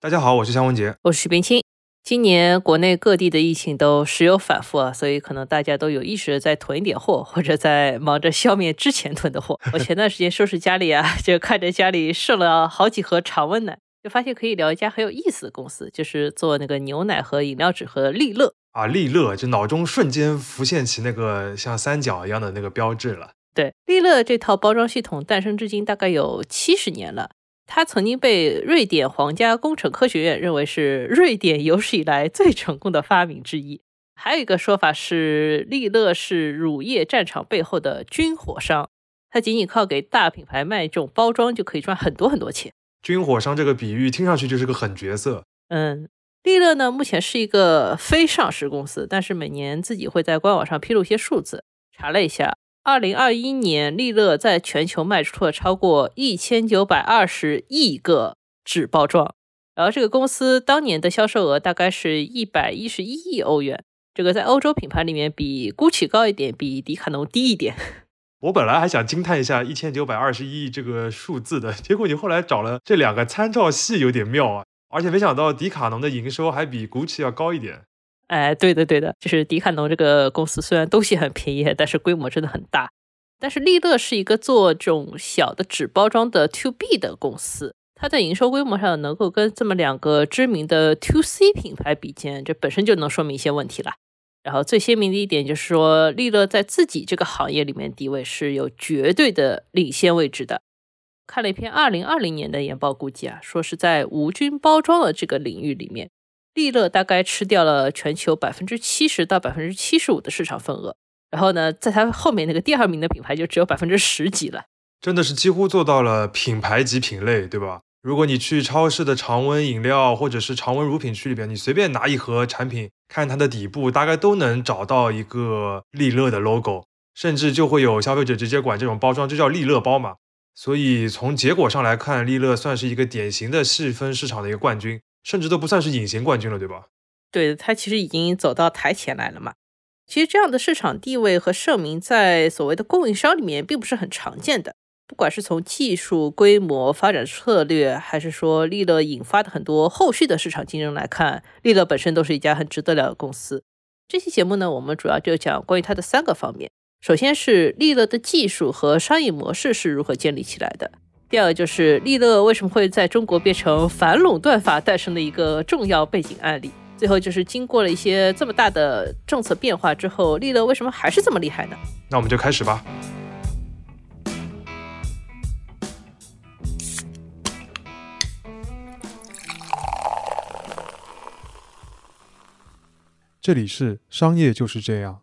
大家好，我是向文杰。我是许冰清。今年国内各地的疫情都时有反复啊，所以可能大家都有意识的在囤一点货，或者在忙着消灭之前囤的货。我前段时间收拾家里啊，就看着家里剩了好几盒常温奶，就发现可以聊一家很有意思的公司，就是做那个牛奶和饮料纸盒利乐。啊，利乐，就脑中瞬间浮现起那个像三角一样的那个标志了。对，利乐这套包装系统诞生至今大概有七十年了。它曾经被瑞典皇家工程科学院认为是瑞典有史以来最成功的发明之一。还有一个说法是，利乐是乳业战场背后的军火商，它仅仅靠给大品牌卖这种包装就可以赚很多很多钱。军火商这个比喻听上去就是个狠角色。嗯，利乐呢目前是一个非上市公司，但是每年自己会在官网上披露一些数字。查了一下。二零二一年，利乐在全球卖出了超过一千九百二十亿个纸包装，然后这个公司当年的销售额大概是一百一十一亿欧元。这个在欧洲品牌里面比 GUCCI 高一点，比迪卡侬低一点。我本来还想惊叹一下一千九百二十亿这个数字的，结果你后来找了这两个参照系，有点妙啊！而且没想到迪卡侬的营收还比 GUCCI 要高一点。哎，对的，对的，就是迪卡侬这个公司，虽然东西很便宜，但是规模真的很大。但是利乐是一个做这种小的纸包装的 To B 的公司，它在营收规模上能够跟这么两个知名的 To C 品牌比肩，这本身就能说明一些问题了。然后最鲜明的一点就是说，利乐在自己这个行业里面地位是有绝对的领先位置的。看了一篇二零二零年的研报，估计啊，说是在无菌包装的这个领域里面。利乐大概吃掉了全球百分之七十到百分之七十五的市场份额，然后呢，在它后面那个第二名的品牌就只有百分之十几了，真的是几乎做到了品牌级品类，对吧？如果你去超市的常温饮料或者是常温乳品区里边，你随便拿一盒产品，看它的底部，大概都能找到一个利乐的 logo，甚至就会有消费者直接管这种包装就叫利乐包嘛。所以从结果上来看，利乐算是一个典型的细分市场的一个冠军。甚至都不算是隐形冠军了，对吧？对，他其实已经走到台前来了嘛。其实这样的市场地位和盛名，在所谓的供应商里面并不是很常见的。不管是从技术、规模、发展策略，还是说利乐引发的很多后续的市场竞争来看，利乐本身都是一家很值得了的公司。这期节目呢，我们主要就讲关于它的三个方面。首先是利乐的技术和商业模式是如何建立起来的。第二个就是利乐为什么会在中国变成反垄断法诞生的一个重要背景案例。最后就是经过了一些这么大的政策变化之后，利乐为什么还是这么厉害呢？那我们就开始吧。这里是商业就是这样。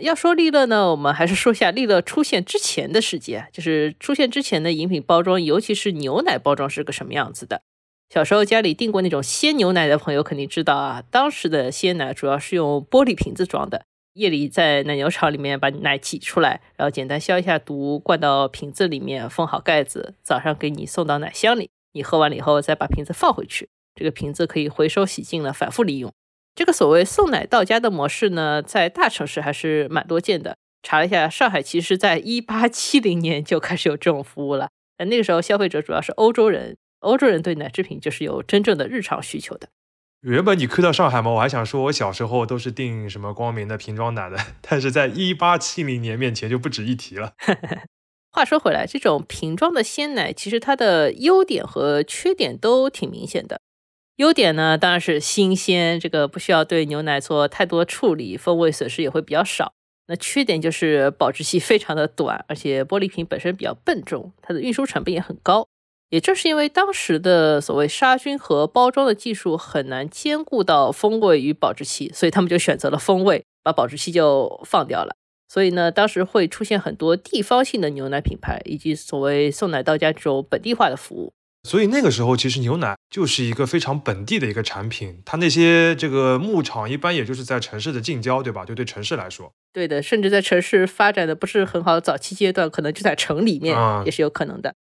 要说利乐呢，我们还是说下利乐出现之前的世界，就是出现之前的饮品包装，尤其是牛奶包装是个什么样子的。小时候家里订过那种鲜牛奶的朋友肯定知道啊，当时的鲜奶主要是用玻璃瓶子装的，夜里在奶牛场里面把奶挤出来，然后简单消一下毒，灌到瓶子里面，封好盖子，早上给你送到奶箱里，你喝完了以后再把瓶子放回去，这个瓶子可以回收洗净了，反复利用。这个所谓送奶到家的模式呢，在大城市还是蛮多见的。查了一下，上海其实在一八七零年就开始有这种服务了。但那个时候消费者主要是欧洲人，欧洲人对奶制品就是有真正的日常需求的。原本你去到上海嘛，我还想说我小时候都是订什么光明的瓶装奶的，但是在一八七零年面前就不值一提了。话说回来，这种瓶装的鲜奶其实它的优点和缺点都挺明显的。优点呢，当然是新鲜，这个不需要对牛奶做太多处理，风味损失也会比较少。那缺点就是保质期非常的短，而且玻璃瓶本身比较笨重，它的运输成本也很高。也正是因为当时的所谓杀菌和包装的技术很难兼顾到风味与保质期，所以他们就选择了风味，把保质期就放掉了。所以呢，当时会出现很多地方性的牛奶品牌，以及所谓送奶到家这种本地化的服务。所以那个时候，其实牛奶就是一个非常本地的一个产品。它那些这个牧场一般也就是在城市的近郊，对吧？就对城市来说，对的。甚至在城市发展的不是很好早期阶段，可能就在城里面也是有可能的。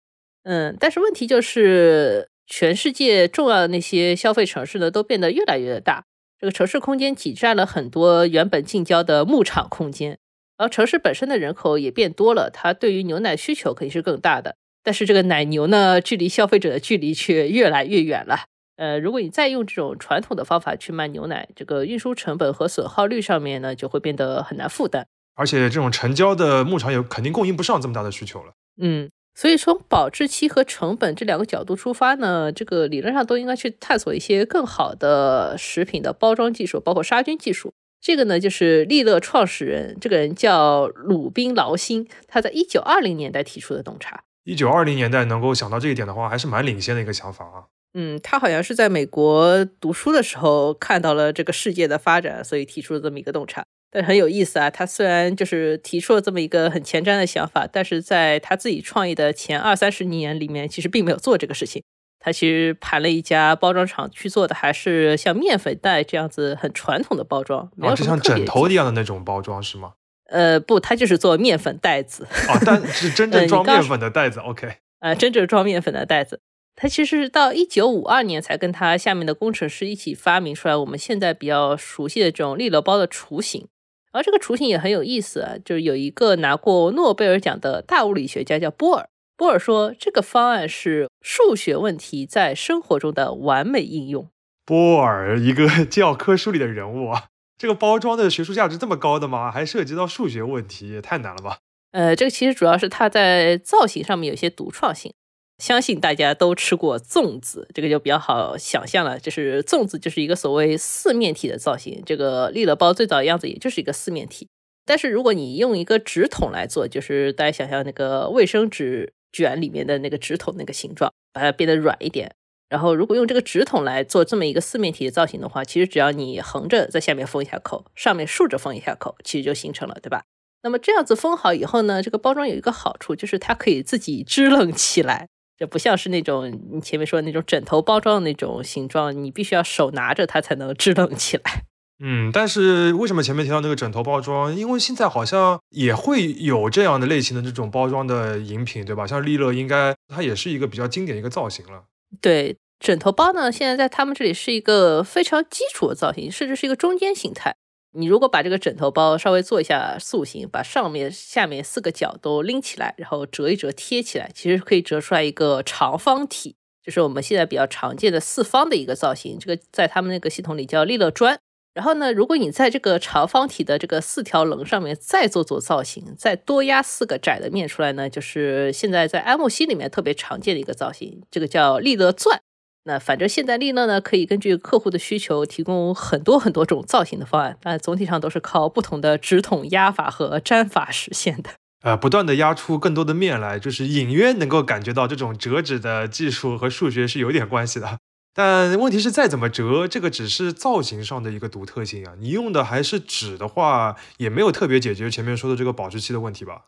嗯，但是问题就是，全世界重要的那些消费城市呢，都变得越来越大。这个城市空间挤占了很多原本近郊的牧场空间，而城市本身的人口也变多了，它对于牛奶需求肯定是更大的。但是这个奶牛呢，距离消费者的距离却越来越远了。呃，如果你再用这种传统的方法去卖牛奶，这个运输成本和损耗率上面呢，就会变得很难负担。而且这种成交的牧场也肯定供应不上这么大的需求了。嗯，所以从保质期和成本这两个角度出发呢，这个理论上都应该去探索一些更好的食品的包装技术，包括杀菌技术。这个呢，就是利乐创始人，这个人叫鲁宾劳辛，他在一九二零年代提出的洞察。一九二零年代能够想到这一点的话，还是蛮领先的一个想法啊。嗯，他好像是在美国读书的时候看到了这个世界的发展，所以提出了这么一个洞察。但是很有意思啊，他虽然就是提出了这么一个很前瞻的想法，但是在他自己创业的前二三十年里面，其实并没有做这个事情。他其实盘了一家包装厂去做的，还是像面粉袋这样子很传统的包装，没有就像枕头一样的那种包装是吗？呃，不，他就是做面粉袋子。哦，但 是真正装面粉的袋子，OK。呃，真正装面粉的袋子。他其实是到一九五二年才跟他下面的工程师一起发明出来我们现在比较熟悉的这种利乐包的雏形，而这个雏形也很有意思啊，就是有一个拿过诺贝尔奖的大物理学家叫波尔，波尔说这个方案是数学问题在生活中的完美应用。波尔一个 教科书里的人物啊，这个包装的学术价值这么高的吗？还涉及到数学问题，也太难了吧？呃，这个其实主要是它在造型上面有些独创性。相信大家都吃过粽子，这个就比较好想象了。就是粽子就是一个所谓四面体的造型，这个利乐包最早的样子也就是一个四面体。但是如果你用一个纸筒来做，就是大家想象那个卫生纸卷里面的那个纸筒那个形状，把它变得软一点。然后如果用这个纸筒来做这么一个四面体的造型的话，其实只要你横着在下面封一下口，上面竖着封一下口，其实就形成了，对吧？那么这样子封好以后呢，这个包装有一个好处，就是它可以自己支棱起来。这不像是那种你前面说的那种枕头包装的那种形状，你必须要手拿着它才能支棱起来。嗯，但是为什么前面提到那个枕头包装？因为现在好像也会有这样的类型的这种包装的饮品，对吧？像利乐，应该它也是一个比较经典的一个造型了。对，枕头包呢，现在在他们这里是一个非常基础的造型，甚至是一个中间形态。你如果把这个枕头包稍微做一下塑形，把上面、下面四个角都拎起来，然后折一折贴起来，其实可以折出来一个长方体，就是我们现在比较常见的四方的一个造型。这个在他们那个系统里叫利乐砖。然后呢，如果你在这个长方体的这个四条棱上面再做做造型，再多压四个窄的面出来呢，就是现在在安慕希里面特别常见的一个造型，这个叫利乐钻。那反正现在利乐呢，可以根据客户的需求提供很多很多种造型的方案，但总体上都是靠不同的纸筒压法和粘法实现的。呃，不断的压出更多的面来，就是隐约能够感觉到这种折纸的技术和数学是有点关系的。但问题是，再怎么折，这个只是造型上的一个独特性啊。你用的还是纸的话，也没有特别解决前面说的这个保质期的问题吧？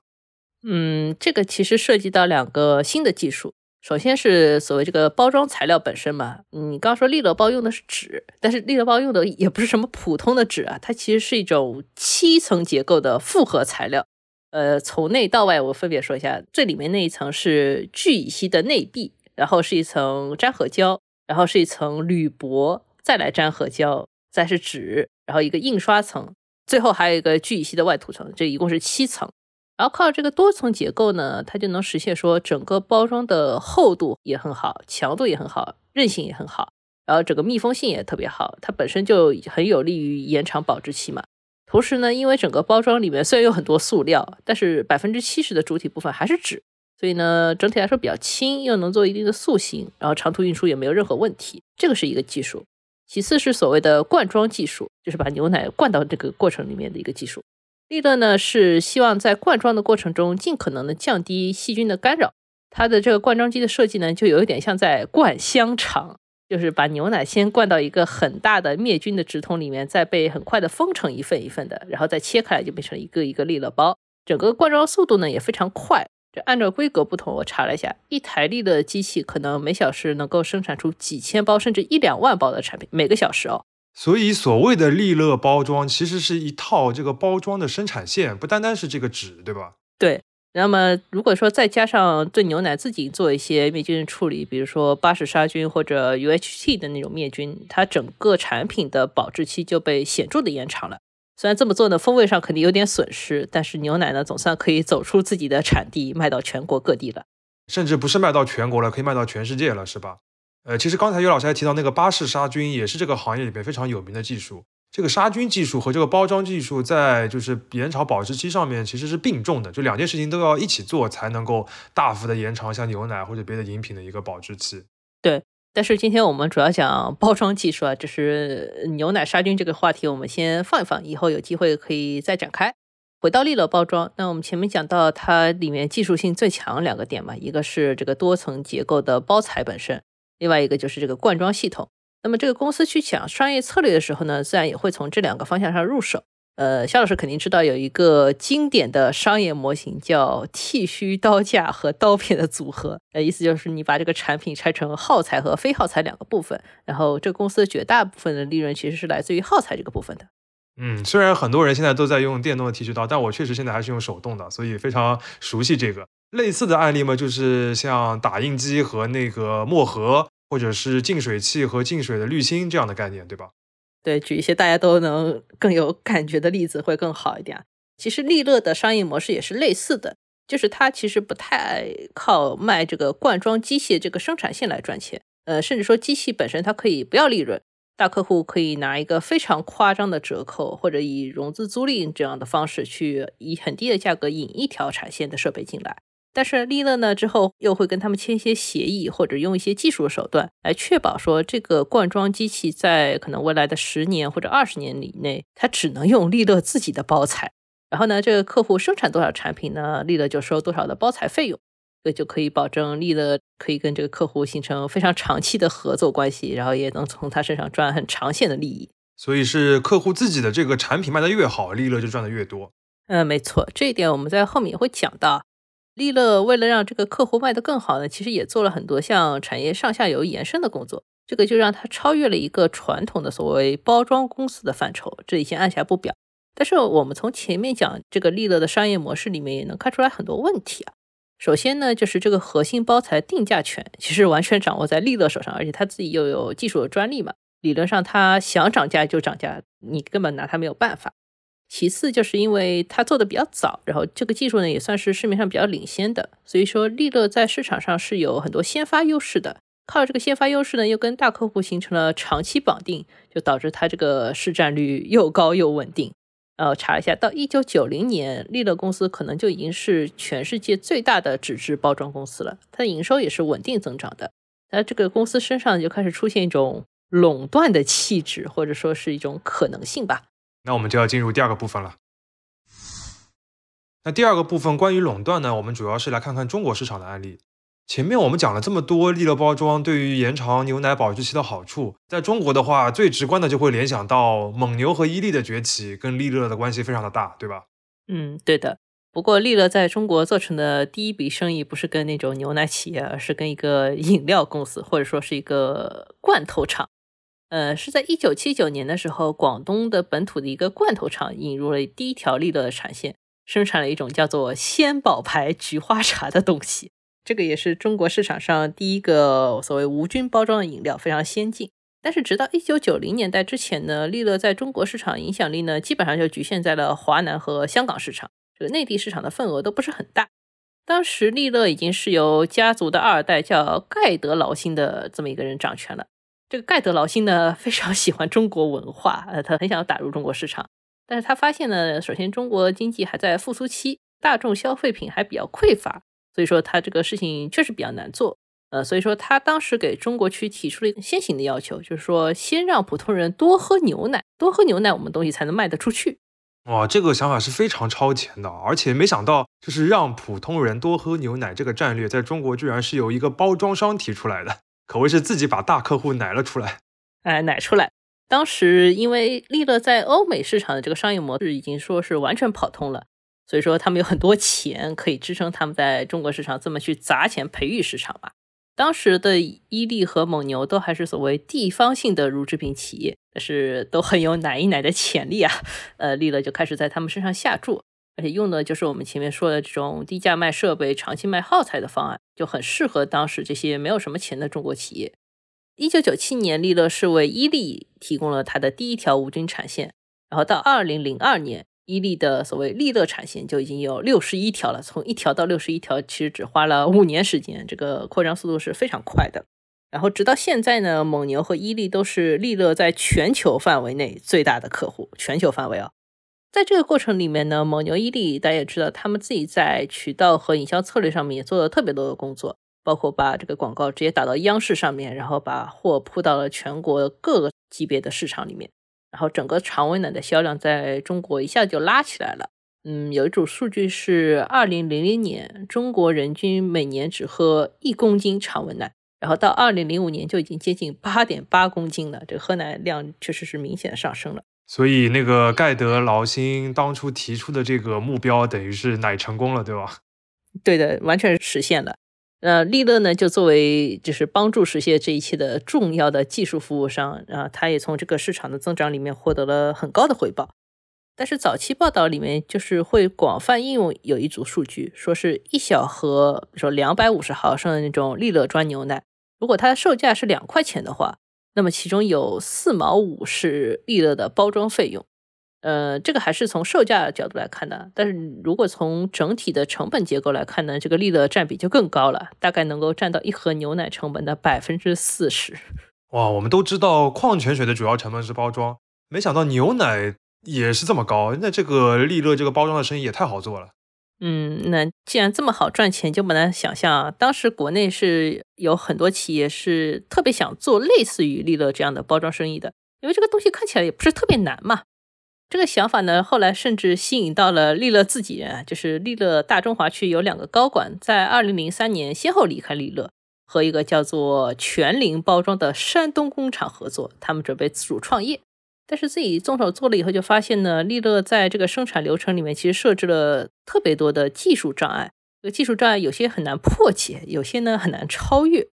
嗯，这个其实涉及到两个新的技术。首先是所谓这个包装材料本身嘛，你刚说利乐包用的是纸，但是利乐包用的也不是什么普通的纸啊，它其实是一种七层结构的复合材料。呃，从内到外我分别说一下，最里面那一层是聚乙烯的内壁，然后是一层粘合胶，然后是一层铝箔，再来粘合胶，再是纸，然后一个印刷层，最后还有一个聚乙烯的外涂层，这一共是七层。然后靠这个多层结构呢，它就能实现说整个包装的厚度也很好，强度也很好，韧性也很好，然后整个密封性也特别好，它本身就很有利于延长保质期嘛。同时呢，因为整个包装里面虽然有很多塑料，但是百分之七十的主体部分还是纸，所以呢，整体来说比较轻，又能做一定的塑形，然后长途运输也没有任何问题。这个是一个技术。其次是所谓的灌装技术，就是把牛奶灌到这个过程里面的一个技术。利乐呢是希望在灌装的过程中尽可能的降低细菌的干扰。它的这个灌装机的设计呢，就有一点像在灌香肠，就是把牛奶先灌到一个很大的灭菌的纸筒里面，再被很快的封成一份一份的，然后再切开来就变成一个一个利乐包。整个灌装速度呢也非常快。这按照规格不同，我查了一下，一台利乐机器可能每小时能够生产出几千包甚至一两万包的产品，每个小时哦。所以，所谓的利乐包装，其实是一套这个包装的生产线，不单单是这个纸，对吧？对。那么，如果说再加上对牛奶自己做一些灭菌处理，比如说巴氏杀菌或者 UHT 的那种灭菌，它整个产品的保质期就被显著的延长了。虽然这么做呢，风味上肯定有点损失，但是牛奶呢，总算可以走出自己的产地，卖到全国各地了。甚至不是卖到全国了，可以卖到全世界了，是吧？呃，其实刚才尤老师还提到那个巴氏杀菌，也是这个行业里边非常有名的技术。这个杀菌技术和这个包装技术在就是延长保质期上面其实是并重的，就两件事情都要一起做才能够大幅的延长像牛奶或者别的饮品的一个保质期。对，但是今天我们主要讲包装技术啊，就是牛奶杀菌这个话题，我们先放一放，以后有机会可以再展开。回到利乐包装，那我们前面讲到它里面技术性最强两个点嘛，一个是这个多层结构的包材本身，另外一个就是这个灌装系统。那么这个公司去讲商业策略的时候呢，自然也会从这两个方向上入手。呃，肖老师肯定知道有一个经典的商业模型叫剃须刀架和刀片的组合。呃，意思就是你把这个产品拆成耗材和非耗材两个部分，然后这公司绝大部分的利润其实是来自于耗材这个部分的。嗯，虽然很多人现在都在用电动的剃须刀，但我确实现在还是用手动的，所以非常熟悉这个类似的案例嘛，就是像打印机和那个墨盒。或者是净水器和净水的滤芯这样的概念，对吧？对，举一些大家都能更有感觉的例子会更好一点。其实利乐的商业模式也是类似的，就是它其实不太靠卖这个灌装机械这个生产线来赚钱，呃，甚至说机器本身它可以不要利润，大客户可以拿一个非常夸张的折扣，或者以融资租赁这样的方式去以很低的价格引一条产线的设备进来。但是利乐呢，之后又会跟他们签一些协议，或者用一些技术手段来确保说，这个灌装机器在可能未来的十年或者二十年以内，它只能用利乐自己的包材。然后呢，这个客户生产多少产品呢，利乐就收多少的包材费用，这就可以保证利乐可以跟这个客户形成非常长期的合作关系，然后也能从他身上赚很长线的利益。所以是客户自己的这个产品卖得越好，利乐就赚得越多。嗯，没错，这一点我们在后面也会讲到。利乐为了让这个客户卖得更好呢，其实也做了很多像产业上下游延伸的工作，这个就让它超越了一个传统的所谓包装公司的范畴。这里先按下不表。但是我们从前面讲这个利乐的商业模式里面也能看出来很多问题啊。首先呢，就是这个核心包材定价权其实完全掌握在利乐手上，而且他自己又有技术的专利嘛，理论上他想涨价就涨价，你根本拿他没有办法。其次，就是因为它做的比较早，然后这个技术呢也算是市面上比较领先的，所以说利乐在市场上是有很多先发优势的。靠这个先发优势呢，又跟大客户形成了长期绑定，就导致它这个市占率又高又稳定。呃，查一下，到一九九零年，利乐公司可能就已经是全世界最大的纸质包装公司了，它的营收也是稳定增长的。那这个公司身上就开始出现一种垄断的气质，或者说是一种可能性吧。那我们就要进入第二个部分了。那第二个部分关于垄断呢，我们主要是来看看中国市场的案例。前面我们讲了这么多利乐包装对于延长牛奶保质期的好处，在中国的话，最直观的就会联想到蒙牛和伊利的崛起，跟利乐的关系非常的大，对吧？嗯，对的。不过利乐在中国做成的第一笔生意不是跟那种牛奶企业，而是跟一个饮料公司，或者说是一个罐头厂。呃，是在一九七九年的时候，广东的本土的一个罐头厂引入了第一条利乐的产线，生产了一种叫做仙宝牌菊花茶的东西。这个也是中国市场上第一个所谓无菌包装的饮料，非常先进。但是直到一九九零年代之前呢，利乐在中国市场影响力呢，基本上就局限在了华南和香港市场，这个内地市场的份额都不是很大。当时利乐已经是由家族的二代叫盖德劳辛的这么一个人掌权了。这个盖德劳辛呢，非常喜欢中国文化，呃，他很想要打入中国市场，但是他发现呢，首先中国经济还在复苏期，大众消费品还比较匮乏，所以说他这个事情确实比较难做，呃，所以说他当时给中国区提出了一个先行的要求，就是说先让普通人多喝牛奶，多喝牛奶，我们东西才能卖得出去。哇，这个想法是非常超前的，而且没想到就是让普通人多喝牛奶这个战略，在中国居然是由一个包装商提出来的。可谓是自己把大客户奶了出来，哎，奶出来。当时因为利乐在欧美市场的这个商业模式已经说是完全跑通了，所以说他们有很多钱可以支撑他们在中国市场这么去砸钱培育市场嘛。当时的伊利和蒙牛都还是所谓地方性的乳制品企业，但是都很有奶一奶的潜力啊。呃，利乐就开始在他们身上下注。而且用的就是我们前面说的这种低价卖设备、长期卖耗材的方案，就很适合当时这些没有什么钱的中国企业。一九九七年，利乐是为伊利提供了它的第一条无菌产线，然后到二零零二年，伊利的所谓利乐产线就已经有六十一条了。从一条到六十一条，其实只花了五年时间，这个扩张速度是非常快的。然后直到现在呢，蒙牛和伊利都是利乐在全球范围内最大的客户，全球范围啊。在这个过程里面呢，蒙牛、伊利大家也知道，他们自己在渠道和营销策略上面也做了特别多的工作，包括把这个广告直接打到央视上面，然后把货铺到了全国各个级别的市场里面，然后整个常温奶的销量在中国一下就拉起来了。嗯，有一组数据是二零零零年中国人均每年只喝一公斤常温奶，然后到二零零五年就已经接近八点八公斤了，这个喝奶量确实是明显上升了。所以那个盖德劳辛当初提出的这个目标，等于是奶成功了，对吧？对的，完全实现了。呃，利乐呢，就作为就是帮助实现这一切的重要的技术服务商啊，他也从这个市场的增长里面获得了很高的回报。但是早期报道里面就是会广泛应用有一组数据，说是一小盒，说两百五十毫升的那种利乐装牛奶，如果它的售价是两块钱的话。那么其中有四毛五是利乐的包装费用，呃，这个还是从售价角度来看的。但是如果从整体的成本结构来看呢，这个利乐占比就更高了，大概能够占到一盒牛奶成本的百分之四十。哇，我们都知道矿泉水的主要成本是包装，没想到牛奶也是这么高。那这个利乐这个包装的生意也太好做了。嗯，那既然这么好赚钱，就不难想象啊，当时国内是有很多企业是特别想做类似于利乐这样的包装生意的，因为这个东西看起来也不是特别难嘛。这个想法呢，后来甚至吸引到了利乐自己人，就是利乐大中华区有两个高管，在二零零三年先后离开利乐，和一个叫做全林包装的山东工厂合作，他们准备自主创业。但是自己动手做了以后，就发现呢，利乐在这个生产流程里面其实设置了特别多的技术障碍。这个技术障碍有些很难破解，有些呢很难超越。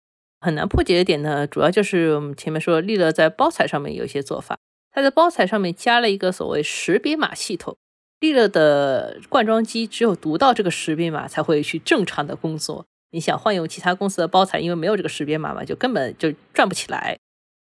很难破解的点呢，主要就是我们前面说利乐在包材上面有一些做法，它在包材上面加了一个所谓识别码系统。利乐的灌装机只有读到这个识别码才会去正常的工作。你想换用其他公司的包材，因为没有这个识别码嘛，就根本就转不起来。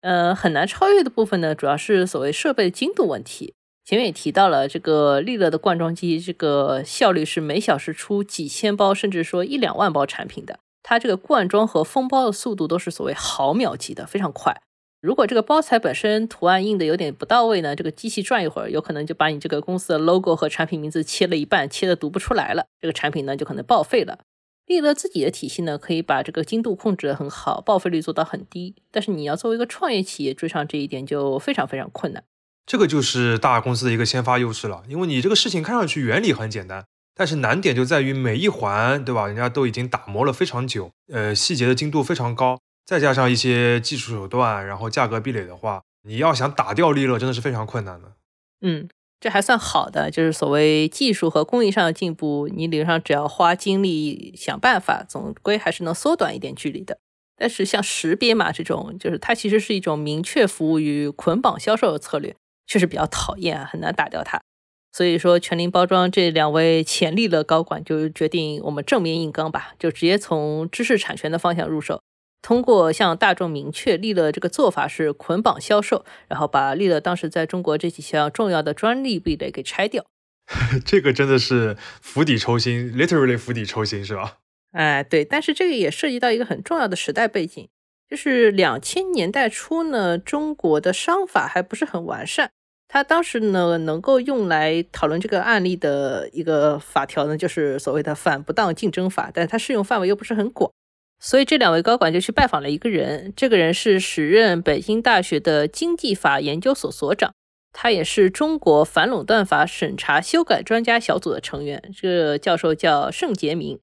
呃，很难超越的部分呢，主要是所谓设备精度问题。前面也提到了，这个利乐的灌装机，这个效率是每小时出几千包，甚至说一两万包产品的。它这个灌装和封包的速度都是所谓毫秒级的，非常快。如果这个包材本身图案印的有点不到位呢，这个机器转一会儿，有可能就把你这个公司的 logo 和产品名字切了一半，切的读不出来了，这个产品呢就可能报废了。利乐自己的体系呢，可以把这个精度控制得很好，报废率做到很低。但是你要作为一个创业企业追上这一点，就非常非常困难。这个就是大公司的一个先发优势了，因为你这个事情看上去原理很简单，但是难点就在于每一环，对吧？人家都已经打磨了非常久，呃，细节的精度非常高，再加上一些技术手段，然后价格壁垒的话，你要想打掉利乐，真的是非常困难的。嗯。这还算好的，就是所谓技术和工艺上的进步，你理论上只要花精力想办法，总归还是能缩短一点距离的。但是像识别码这种，就是它其实是一种明确服务于捆绑销售的策略，确实比较讨厌啊，很难打掉它。所以说，全林包装这两位潜力的高管就决定我们正面硬刚吧，就直接从知识产权的方向入手。通过向大众明确利乐这个做法是捆绑销售，然后把利乐当时在中国这几项重要的专利壁垒给拆掉，这个真的是釜底抽薪，literally 釜底抽薪是吧？哎，对，但是这个也涉及到一个很重要的时代背景，就是两千年代初呢，中国的商法还不是很完善，它当时呢能够用来讨论这个案例的一个法条呢，就是所谓的反不当竞争法，但是它适用范围又不是很广。所以这两位高管就去拜访了一个人，这个人是时任北京大学的经济法研究所所长，他也是中国反垄断法审查修改专家小组的成员。这个教授叫盛杰明，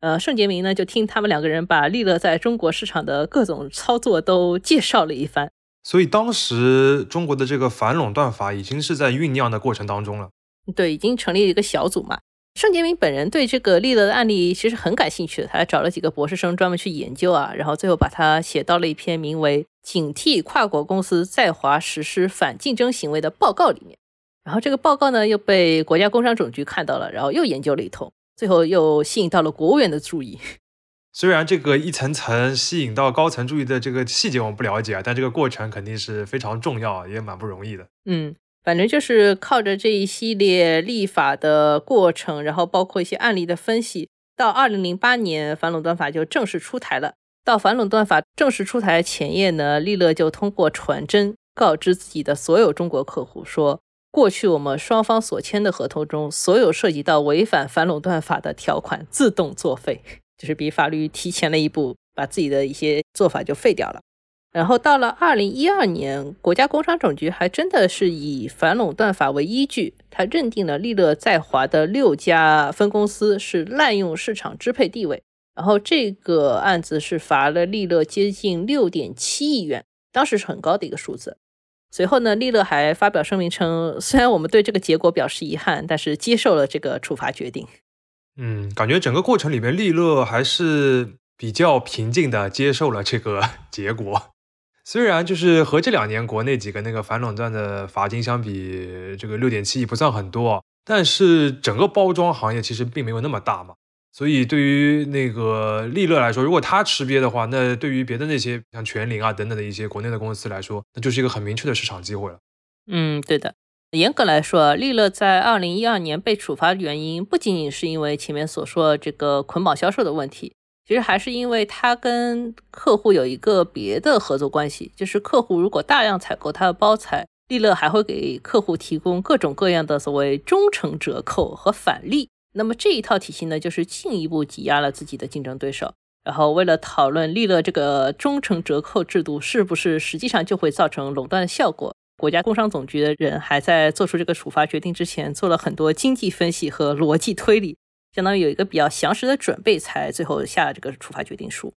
呃，盛杰明呢就听他们两个人把利乐在中国市场的各种操作都介绍了一番。所以当时中国的这个反垄断法已经是在酝酿的过程当中了。对，已经成立了一个小组嘛。盛杰明本人对这个利乐的案例其实很感兴趣的，他还找了几个博士生专门去研究啊，然后最后把它写到了一篇名为《警惕跨国公司在华实施反竞争行为》的报告里面。然后这个报告呢又被国家工商总局看到了，然后又研究了一通，最后又吸引到了国务院的注意。虽然这个一层层吸引到高层注意的这个细节我们不了解啊，但这个过程肯定是非常重要，也蛮不容易的。嗯。反正就是靠着这一系列立法的过程，然后包括一些案例的分析，到二零零八年反垄断法就正式出台了。到反垄断法正式出台前夜呢，利乐就通过传真告知自己的所有中国客户说，过去我们双方所签的合同中，所有涉及到违反反垄断法的条款自动作废，就是比法律提前了一步，把自己的一些做法就废掉了。然后到了二零一二年，国家工商总局还真的是以反垄断法为依据，他认定了利乐在华的六家分公司是滥用市场支配地位。然后这个案子是罚了利乐接近六点七亿元，当时是很高的一个数字。随后呢，利乐还发表声明称，虽然我们对这个结果表示遗憾，但是接受了这个处罚决定。嗯，感觉整个过程里面，利乐还是比较平静的接受了这个结果。虽然就是和这两年国内几个那个反垄断的罚金相比，这个六点七亿不算很多，但是整个包装行业其实并没有那么大嘛。所以，对于那个利乐来说，如果他吃瘪的话，那对于别的那些像全林啊等等的一些国内的公司来说，那就是一个很明确的市场机会了。嗯，对的。严格来说，利乐在二零一二年被处罚的原因，不仅仅是因为前面所说这个捆绑销售的问题，其实还是因为他跟客户有一个别的合作关系，就是客户如果大量采购他的包材，利乐还会给客户提供各种各样的所谓忠诚折扣和返利。那么这一套体系呢，就是进一步挤压了自己的竞争对手。然后为了讨论利乐这个忠诚折扣制度是不是实际上就会造成垄断的效果，国家工商总局的人还在做出这个处罚决定之前做了很多经济分析和逻辑推理，相当于有一个比较详实的准备，才最后下了这个处罚决定书。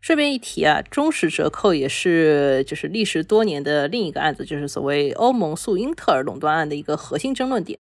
顺便一提啊，忠实折扣也是就是历时多年的另一个案子，就是所谓欧盟诉英特尔垄断案的一个核心争论点。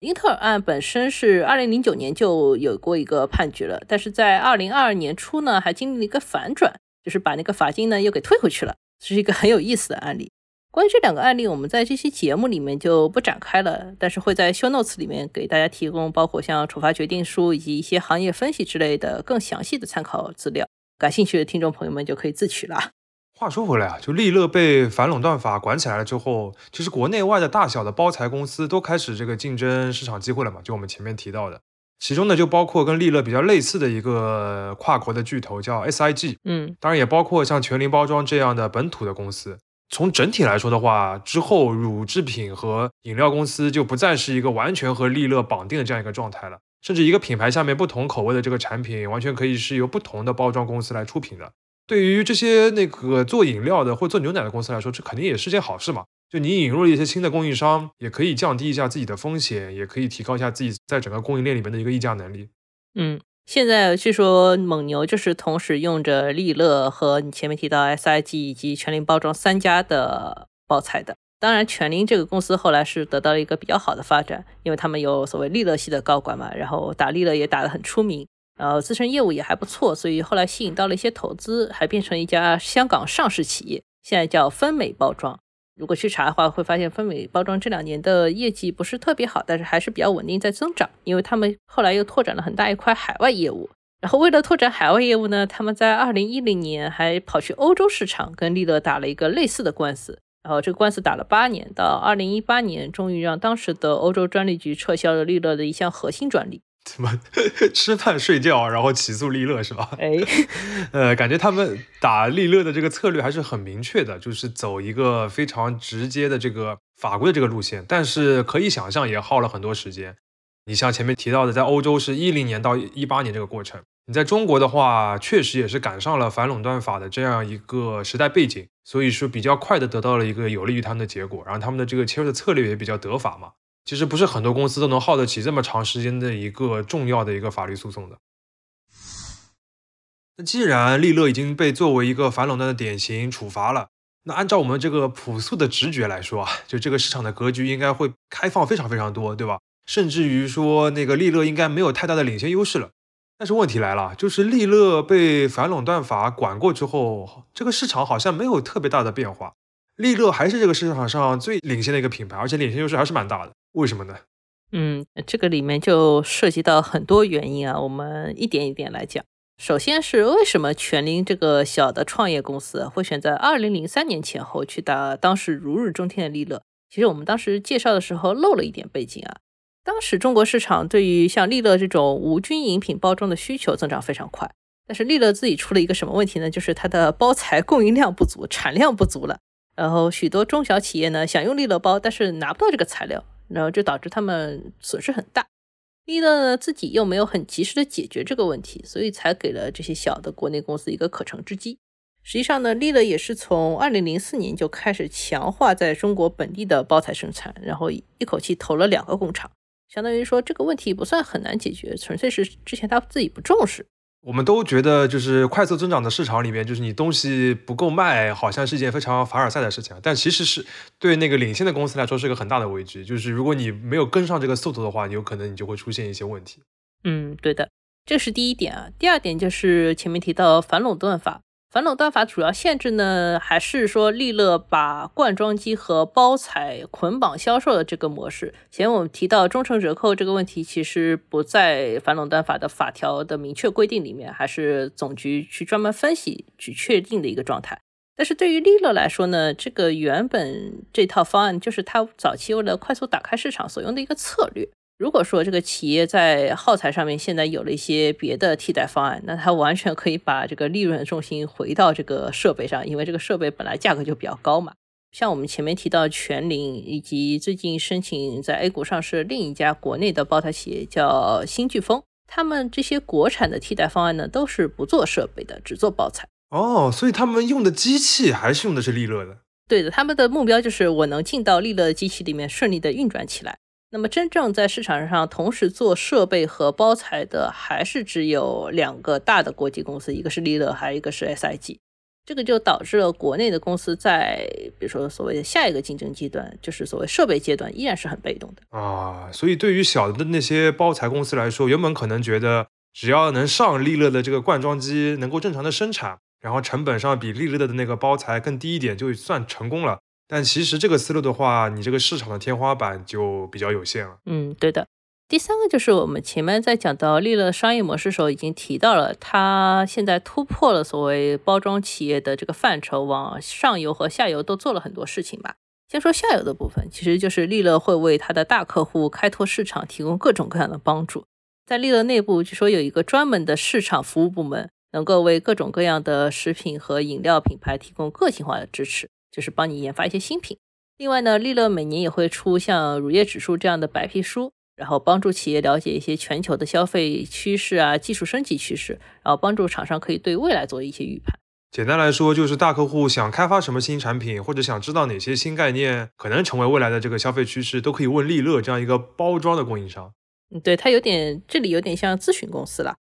英特尔案本身是二零零九年就有过一个判决了，但是在二零二二年初呢，还经历了一个反转，就是把那个罚金呢又给退回去了，这是一个很有意思的案例。关于这两个案例，我们在这期节目里面就不展开了，但是会在 show notes 里面给大家提供包括像处罚决定书以及一些行业分析之类的更详细的参考资料，感兴趣的听众朋友们就可以自取了。话说回来啊，就利乐被反垄断法管起来了之后，其实国内外的大小的包材公司都开始这个竞争市场机会了嘛。就我们前面提到的，其中呢就包括跟利乐比较类似的一个跨国的巨头叫 SIG，嗯，当然也包括像全林包装这样的本土的公司。从整体来说的话，之后乳制品和饮料公司就不再是一个完全和利乐绑定的这样一个状态了，甚至一个品牌下面不同口味的这个产品，完全可以是由不同的包装公司来出品的。对于这些那个做饮料的或做牛奶的公司来说，这肯定也是件好事嘛。就你引入了一些新的供应商，也可以降低一下自己的风险，也可以提高一下自己在整个供应链里面的一个议价能力。嗯，现在据说蒙牛就是同时用着利乐和你前面提到 SIG 以及全林包装三家的包材的。当然，全林这个公司后来是得到了一个比较好的发展，因为他们有所谓利乐系的高管嘛，然后打利乐也打得很出名。然后自身业务也还不错，所以后来吸引到了一些投资，还变成一家香港上市企业，现在叫分美包装。如果去查的话，会发现分美包装这两年的业绩不是特别好，但是还是比较稳定在增长，因为他们后来又拓展了很大一块海外业务。然后为了拓展海外业务呢，他们在二零一零年还跑去欧洲市场跟利乐打了一个类似的官司。然后这个官司打了八年，到二零一八年，终于让当时的欧洲专利局撤销了利乐的一项核心专利。怎么 吃饭睡觉，然后起诉利乐是吧？哎，呃，感觉他们打利乐的这个策略还是很明确的，就是走一个非常直接的这个法规的这个路线。但是可以想象，也耗了很多时间。你像前面提到的，在欧洲是一零年到一八年这个过程，你在中国的话，确实也是赶上了反垄断法的这样一个时代背景，所以说比较快的得到了一个有利于他们的结果，然后他们的这个切入的策略也比较得法嘛。其实不是很多公司都能耗得起这么长时间的一个重要的一个法律诉讼的。那既然利乐已经被作为一个反垄断的典型处罚了，那按照我们这个朴素的直觉来说啊，就这个市场的格局应该会开放非常非常多，对吧？甚至于说那个利乐应该没有太大的领先优势了。但是问题来了，就是利乐被反垄断法管过之后，这个市场好像没有特别大的变化，利乐还是这个市场上最领先的一个品牌，而且领先优势还是蛮大的。为什么呢？嗯，这个里面就涉及到很多原因啊，我们一点一点来讲。首先是为什么全林这个小的创业公司会选在二零零三年前后去打当时如日中天的利乐？其实我们当时介绍的时候漏了一点背景啊。当时中国市场对于像利乐这种无菌饮品包装的需求增长非常快，但是利乐自己出了一个什么问题呢？就是它的包材供应量不足，产量不足了。然后许多中小企业呢想用利乐包，但是拿不到这个材料，然后就导致他们损失很大。利乐呢自己又没有很及时的解决这个问题，所以才给了这些小的国内公司一个可乘之机。实际上呢，利乐也是从二零零四年就开始强化在中国本地的包材生产，然后一口气投了两个工厂，相当于说这个问题不算很难解决，纯粹是之前他自己不重视。我们都觉得，就是快速增长的市场里面，就是你东西不够卖，好像是一件非常凡尔赛的事情。但其实是对那个领先的公司来说，是个很大的危机。就是如果你没有跟上这个速度的话，有可能你就会出现一些问题。嗯，对的，这是第一点啊。第二点就是前面提到反垄断法。反垄断法主要限制呢，还是说利乐把灌装机和包材捆绑销售的这个模式？前我们提到忠诚折扣这个问题，其实不在反垄断法的法条的明确规定里面，还是总局去专门分析去确定的一个状态。但是对于利乐来说呢，这个原本这套方案就是它早期为了快速打开市场所用的一个策略。如果说这个企业在耗材上面现在有了一些别的替代方案，那它完全可以把这个利润重心回到这个设备上，因为这个设备本来价格就比较高嘛。像我们前面提到全林，以及最近申请在 A 股上市另一家国内的包材企业叫新飓风，他们这些国产的替代方案呢，都是不做设备的，只做包材。哦，所以他们用的机器还是用的是利乐的。对的，他们的目标就是我能进到利乐的机器里面，顺利的运转起来。那么，真正在市场上同时做设备和包材的，还是只有两个大的国际公司，一个是利乐，还有一个是 SIG。这个就导致了国内的公司在，比如说所谓的下一个竞争阶段，就是所谓设备阶段，依然是很被动的啊。所以，对于小的那些包材公司来说，原本可能觉得只要能上利乐的这个灌装机，能够正常的生产，然后成本上比利乐的那个包材更低一点，就算成功了。但其实这个思路的话，你这个市场的天花板就比较有限了。嗯，对的。第三个就是我们前面在讲到利乐商业模式时候已经提到了，它现在突破了所谓包装企业的这个范畴，往上游和下游都做了很多事情吧。先说下游的部分，其实就是利乐会为它的大客户开拓市场，提供各种各样的帮助。在利乐内部，据说有一个专门的市场服务部门，能够为各种各样的食品和饮料品牌提供个性化的支持。就是帮你研发一些新品。另外呢，利乐每年也会出像乳业指数这样的白皮书，然后帮助企业了解一些全球的消费趋势啊、技术升级趋势，然后帮助厂商可以对未来做一些预判。简单来说，就是大客户想开发什么新产品，或者想知道哪些新概念可能成为未来的这个消费趋势，都可以问利乐这样一个包装的供应商。嗯，对，它有点这里有点像咨询公司了。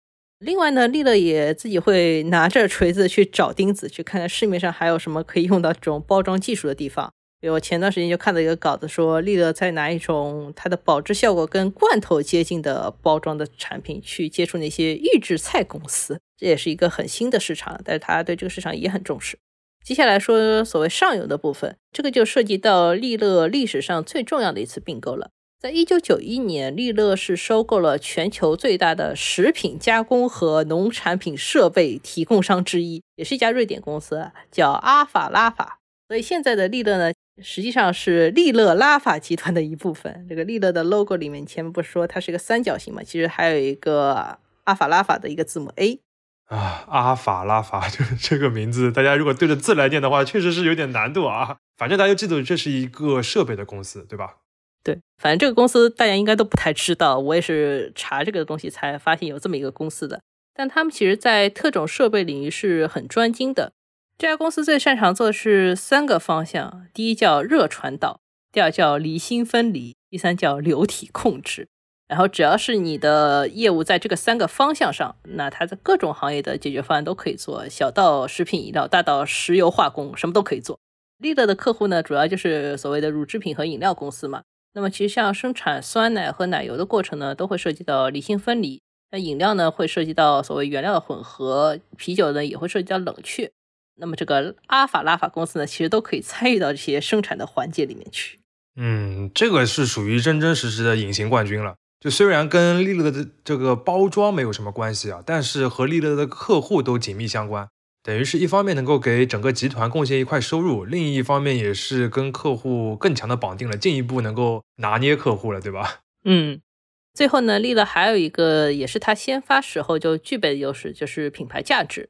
另外呢，利乐也自己会拿着锤子去找钉子，去看看市面上还有什么可以用到这种包装技术的地方。比如前段时间就看到一个稿子，说利乐在拿一种它的保质效果跟罐头接近的包装的产品去接触那些预制菜公司，这也是一个很新的市场，但是他对这个市场也很重视。接下来说所谓上游的部分，这个就涉及到利乐历史上最重要的一次并购了。在一九九一年，利乐是收购了全球最大的食品加工和农产品设备提供商之一，也是一家瑞典公司，叫阿法拉法。所以现在的利乐呢，实际上是利乐拉法集团的一部分。这个利乐的 logo 里面，前面不是说它是一个三角形嘛？其实还有一个阿法拉法的一个字母 A。啊，阿法拉法，就是这个名字，大家如果对着字来念的话，确实是有点难度啊。反正大家记住，这是一个设备的公司，对吧？对，反正这个公司大家应该都不太知道，我也是查这个东西才发现有这么一个公司的。但他们其实，在特种设备领域是很专精的。这家公司最擅长做的是三个方向：第一叫热传导，第二叫离心分离，第三叫流体控制。然后只要是你的业务在这个三个方向上，那它的各种行业的解决方案都可以做，小到食品饮料，大到石油化工，什么都可以做。利乐的客户呢，主要就是所谓的乳制品和饮料公司嘛。那么其实像生产酸奶和奶油的过程呢，都会涉及到离心分离。那饮料呢，会涉及到所谓原料的混合；啤酒呢，也会涉及到冷却。那么这个阿法拉法公司呢，其实都可以参与到这些生产的环节里面去。嗯，这个是属于真真实实的隐形冠军了。就虽然跟利乐的这个包装没有什么关系啊，但是和利乐的客户都紧密相关。等于是一方面能够给整个集团贡献一块收入，另一方面也是跟客户更强的绑定了，进一步能够拿捏客户了，对吧？嗯，最后呢，利乐还有一个也是它先发时候就具备的优势，就是品牌价值。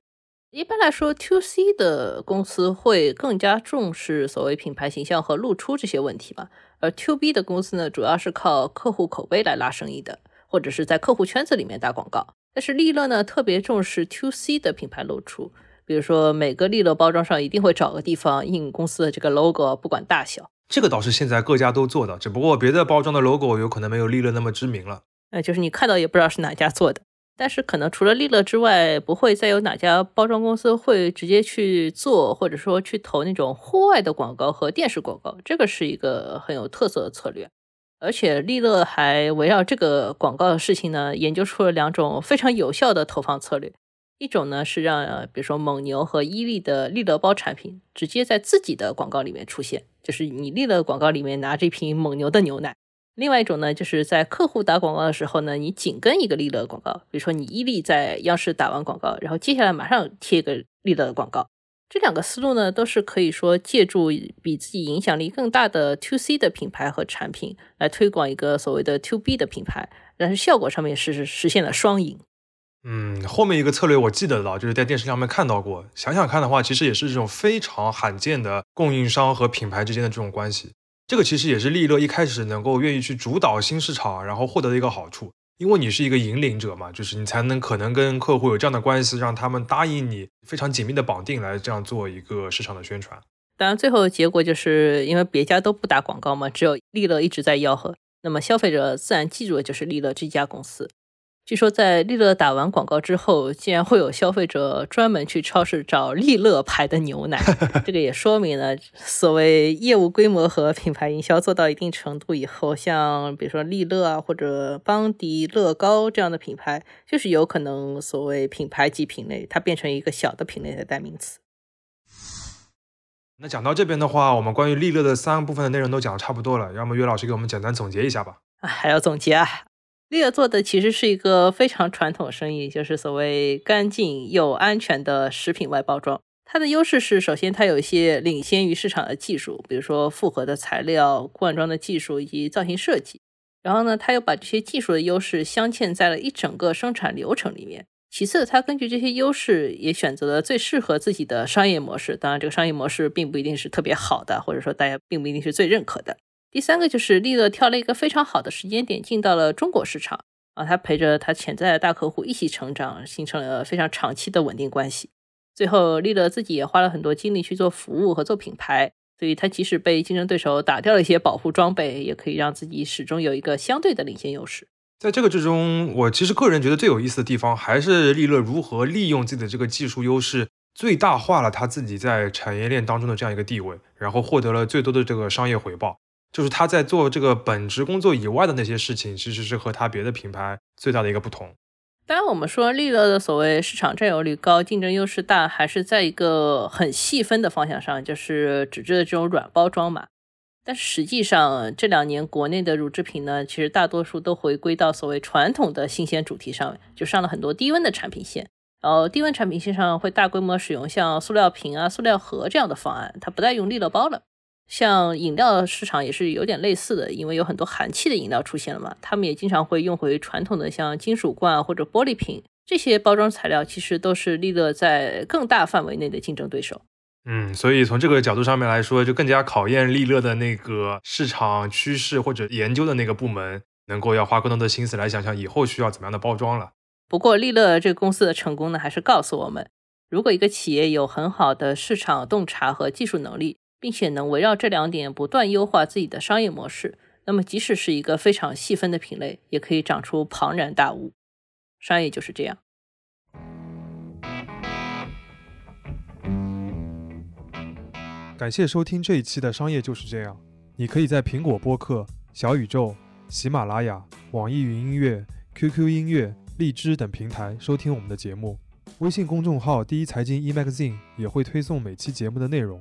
一般来说，to C 的公司会更加重视所谓品牌形象和露出这些问题嘛，而 to B 的公司呢，主要是靠客户口碑来拉生意的，或者是在客户圈子里面打广告。但是利乐呢，特别重视 to C 的品牌露出，比如说每个利乐包装上一定会找个地方印公司的这个 logo，不管大小。这个倒是现在各家都做的，只不过别的包装的 logo 有可能没有利乐那么知名了。呃，就是你看到也不知道是哪家做的。但是可能除了利乐之外，不会再有哪家包装公司会直接去做，或者说去投那种户外的广告和电视广告。这个是一个很有特色的策略。而且利乐还围绕这个广告的事情呢，研究出了两种非常有效的投放策略。一种呢是让，比如说蒙牛和伊利的利乐包产品直接在自己的广告里面出现，就是你利乐广告里面拿这瓶蒙牛的牛奶。另外一种呢，就是在客户打广告的时候呢，你紧跟一个利乐广告，比如说你伊利在央视打完广告，然后接下来马上贴一个利乐的广告。这两个思路呢，都是可以说借助比自己影响力更大的 to C 的品牌和产品来推广一个所谓的 to B 的品牌，但是效果上面是实现了双赢。嗯，后面一个策略我记得了，就是在电视上面看到过。想想看的话，其实也是这种非常罕见的供应商和品牌之间的这种关系。这个其实也是利乐一开始能够愿意去主导新市场，然后获得的一个好处。因为你是一个引领者嘛，就是你才能可能跟客户有这样的关系，让他们答应你非常紧密的绑定来这样做一个市场的宣传。当然，最后的结果就是因为别家都不打广告嘛，只有利乐一直在吆喝，那么消费者自然记住的就是利乐这家公司。据说在利乐打完广告之后，竟然会有消费者专门去超市找利乐牌的牛奶。这个也说明了，所谓业务规模和品牌营销做到一定程度以后，像比如说利乐啊或者邦迪、乐高这样的品牌，就是有可能所谓品牌级品类，它变成一个小的品类的代名词。那讲到这边的话，我们关于利乐的三个部分的内容都讲的差不多了，要么岳老师给我们简单总结一下吧？啊还要总结啊？利尔做的其实是一个非常传统生意，就是所谓干净又安全的食品外包装。它的优势是，首先它有一些领先于市场的技术，比如说复合的材料、灌装的技术以及造型设计。然后呢，它又把这些技术的优势镶嵌在了一整个生产流程里面。其次，它根据这些优势也选择了最适合自己的商业模式。当然，这个商业模式并不一定是特别好的，或者说大家并不一定是最认可的。第三个就是利乐挑了一个非常好的时间点进到了中国市场啊，他陪着他潜在的大客户一起成长，形成了非常长期的稳定关系。最后，利乐自己也花了很多精力去做服务和做品牌，所以他即使被竞争对手打掉了一些保护装备，也可以让自己始终有一个相对的领先优势。在这个之中，我其实个人觉得最有意思的地方还是利乐如何利用自己的这个技术优势，最大化了他自己在产业链当中的这样一个地位，然后获得了最多的这个商业回报。就是他在做这个本职工作以外的那些事情，其实是和他别的品牌最大的一个不同。当然，我们说利乐的所谓市场占有率高、竞争优势大，还是在一个很细分的方向上，就是纸质的这种软包装嘛。但是实际上，这两年国内的乳制品呢，其实大多数都回归到所谓传统的新鲜主题上，就上了很多低温的产品线。然后低温产品线上会大规模使用像塑料瓶啊、塑料盒这样的方案，它不再用利乐包了。像饮料市场也是有点类似的，因为有很多含气的饮料出现了嘛，他们也经常会用回传统的像金属罐或者玻璃瓶这些包装材料，其实都是利乐在更大范围内的竞争对手。嗯，所以从这个角度上面来说，就更加考验利乐的那个市场趋势或者研究的那个部门，能够要花更多的心思来想想以后需要怎么样的包装了。不过利乐这个公司的成功呢，还是告诉我们，如果一个企业有很好的市场洞察和技术能力。并且能围绕这两点不断优化自己的商业模式，那么即使是一个非常细分的品类，也可以长出庞然大物。商业就是这样。感谢收听这一期的《商业就是这样》。你可以在苹果播客、小宇宙、喜马拉雅、网易云音乐、QQ 音乐、荔枝等平台收听我们的节目。微信公众号“第一财经 e-magazine” 也会推送每期节目的内容。